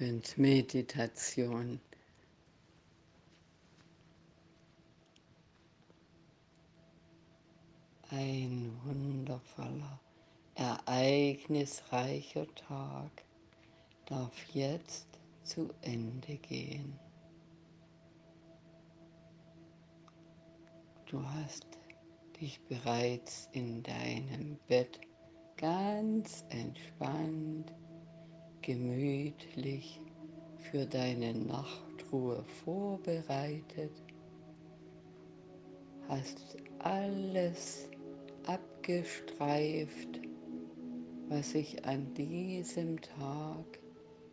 Abendmeditation. Ein wundervoller, ereignisreicher Tag darf jetzt zu Ende gehen. Du hast dich bereits in deinem Bett ganz entspannt gemütlich für deine Nachtruhe vorbereitet, hast alles abgestreift, was sich an diesem Tag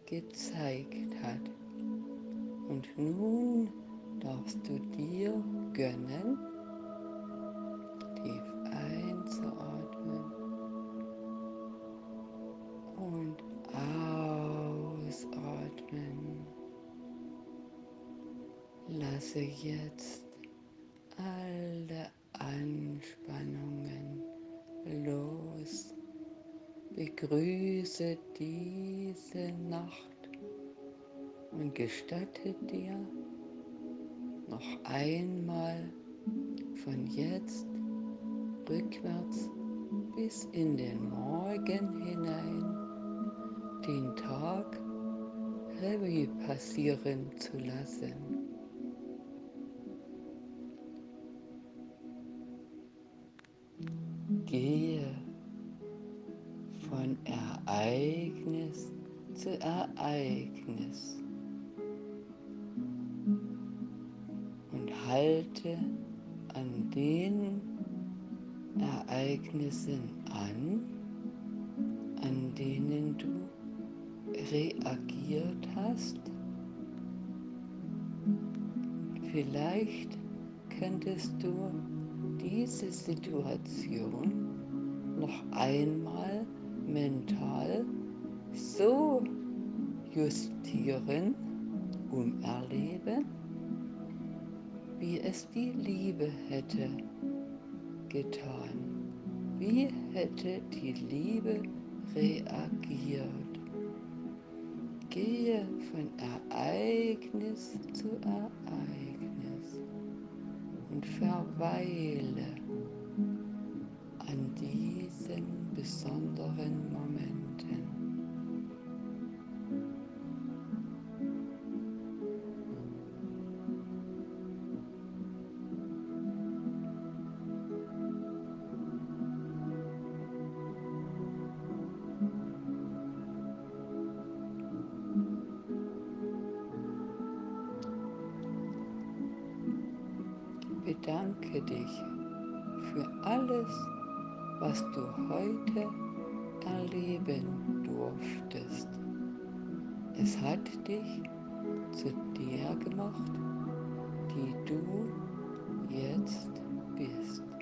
gezeigt hat. Und nun darfst du dir gönnen, Lasse jetzt alle Anspannungen los. Begrüße diese Nacht und gestatte dir noch einmal von jetzt rückwärts bis in den Morgen hinein den Tag Revue passieren zu lassen. Gehe von Ereignis zu Ereignis und halte an den Ereignissen an, an denen du reagiert hast. Vielleicht könntest du diese Situation noch einmal mental so justieren, umerleben, wie es die Liebe hätte getan. Wie hätte die Liebe reagiert? Gehe von Ereignis zu Ereignis und verweile an diesen besonderen Momenten. Bedanke dich für alles, was du heute erleben durftest. Es hat dich zu der gemacht, die du jetzt bist.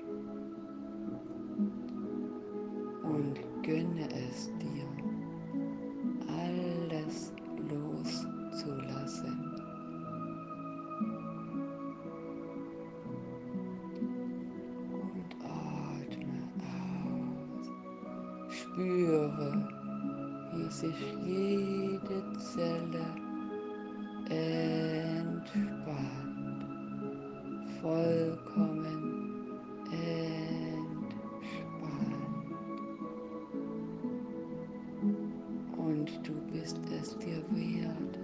Spüre, wie sich jede Zelle entspannt, vollkommen entspannt. Und du bist es dir wert,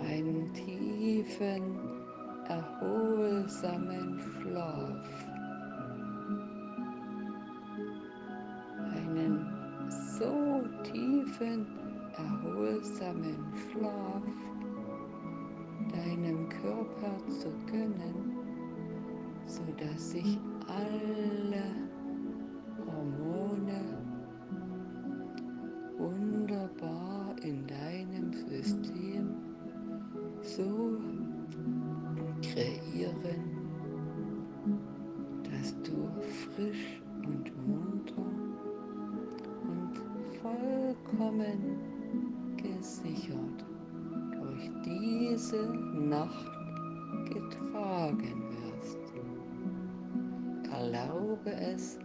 einen tiefen, erholsamen Schlaf erholsamen Schlaf deinem Körper zu gönnen, sodass sich alle Hormone wunderbar in deinem System so kreieren, dass du frisch und munter vollkommen diese Nacht getragen wirst. Erlaube es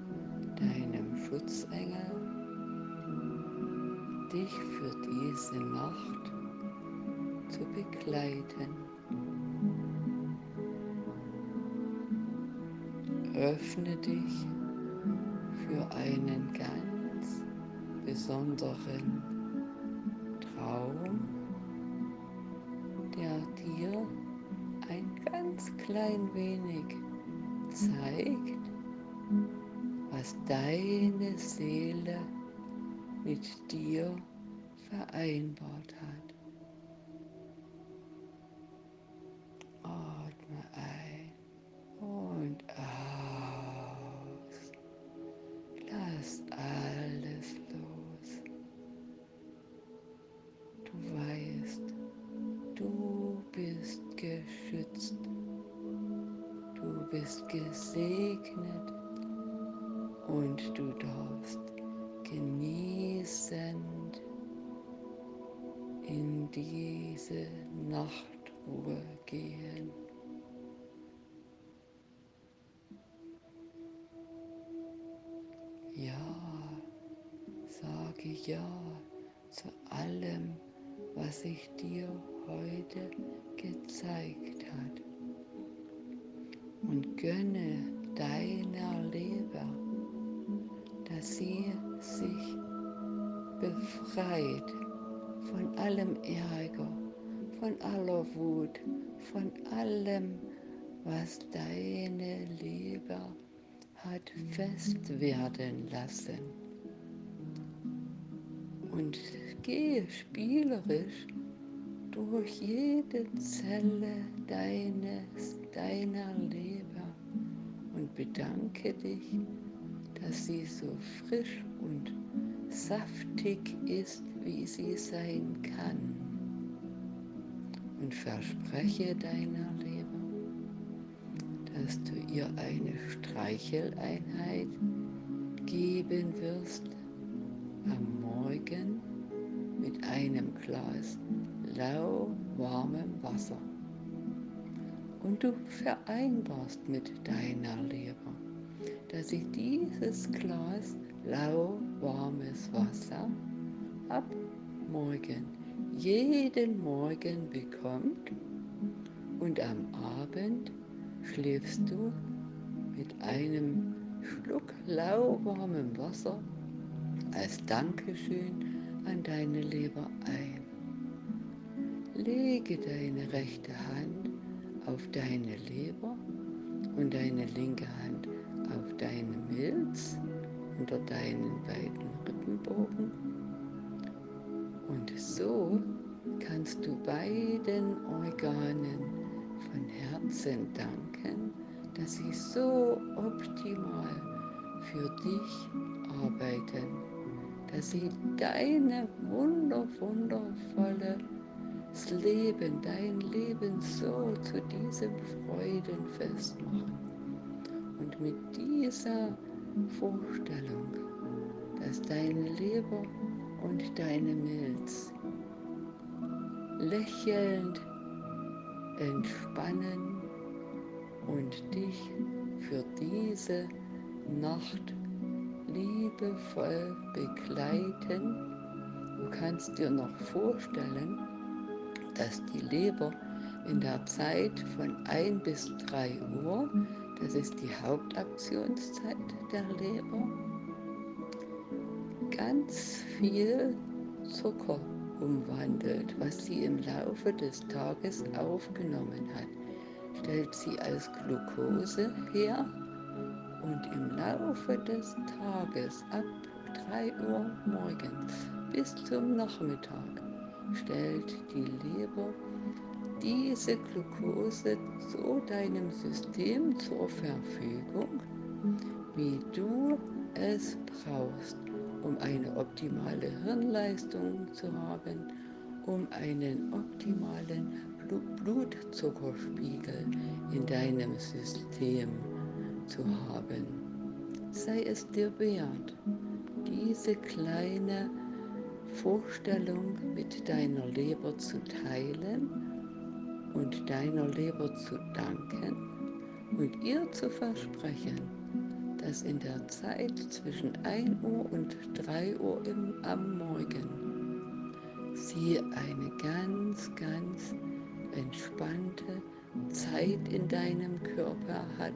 deinem Schutzengel, dich für diese Nacht zu begleiten. Öffne dich für einen ganz besonderen ganz klein wenig zeigt, was deine Seele mit dir vereinbart hat. Atme ein und aus. Lass alles in diese Nachtruhe gehen. Ja, sage ja zu allem, was sich dir heute gezeigt hat und gönne deiner Leber, dass sie sich befreit von allem Ärger, von aller Wut, von allem, was deine Leber hat fest werden lassen. Und gehe spielerisch durch jede Zelle deines, deiner Leber und bedanke dich, dass sie so frisch und saftig ist, wie sie sein kann. Und verspreche deiner Leber, dass du ihr eine Streicheleinheit geben wirst am Morgen mit einem Glas lauwarmem Wasser. Und du vereinbarst mit deiner Leber, dass sie dieses Glas lauwarmes Wasser ab morgen jeden Morgen bekommt und am Abend schläfst du mit einem Schluck lauwarmem Wasser als Dankeschön an deine Leber ein. Lege deine rechte Hand auf deine Leber und deine linke Hand auf deine Milz unter deinen beiden Rippenbogen. Und so kannst du beiden Organen von Herzen danken, dass sie so optimal für dich arbeiten, dass sie deine wunder, wundervolle Leben, dein Leben so zu diesem Freudenfest machen. Und mit dieser Vorstellung, dass deine Leber und deine Milz lächelnd entspannen und dich für diese Nacht liebevoll begleiten. Du kannst dir noch vorstellen, dass die Leber in der Zeit von 1 bis 3 Uhr, das ist die Hauptaktionszeit der Leber, ganz viel Zucker umwandelt, was sie im Laufe des Tages aufgenommen hat, stellt sie als Glucose her und im Laufe des Tages ab 3 Uhr morgens bis zum Nachmittag stellt die Leber diese Glucose so deinem System zur Verfügung, wie du es brauchst, um eine optimale Hirnleistung zu haben, um einen optimalen Blutzuckerspiegel in deinem System zu haben. Sei es dir wert, diese kleine Vorstellung mit deiner Leber zu teilen und deiner Leber zu danken und ihr zu versprechen, dass in der Zeit zwischen 1 Uhr und 3 Uhr im, am Morgen sie eine ganz, ganz entspannte Zeit in deinem Körper hat,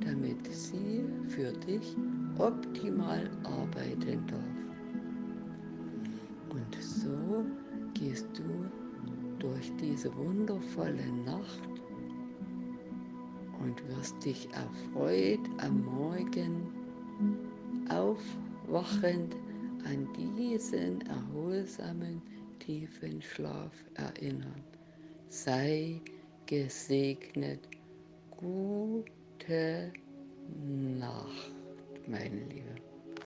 damit sie für dich optimal arbeiten darf. Und so gehst du durch diese wundervolle Nacht und wirst dich erfreut am Morgen aufwachend an diesen erholsamen, tiefen Schlaf erinnern. Sei gesegnet. Gute Nacht, meine Liebe.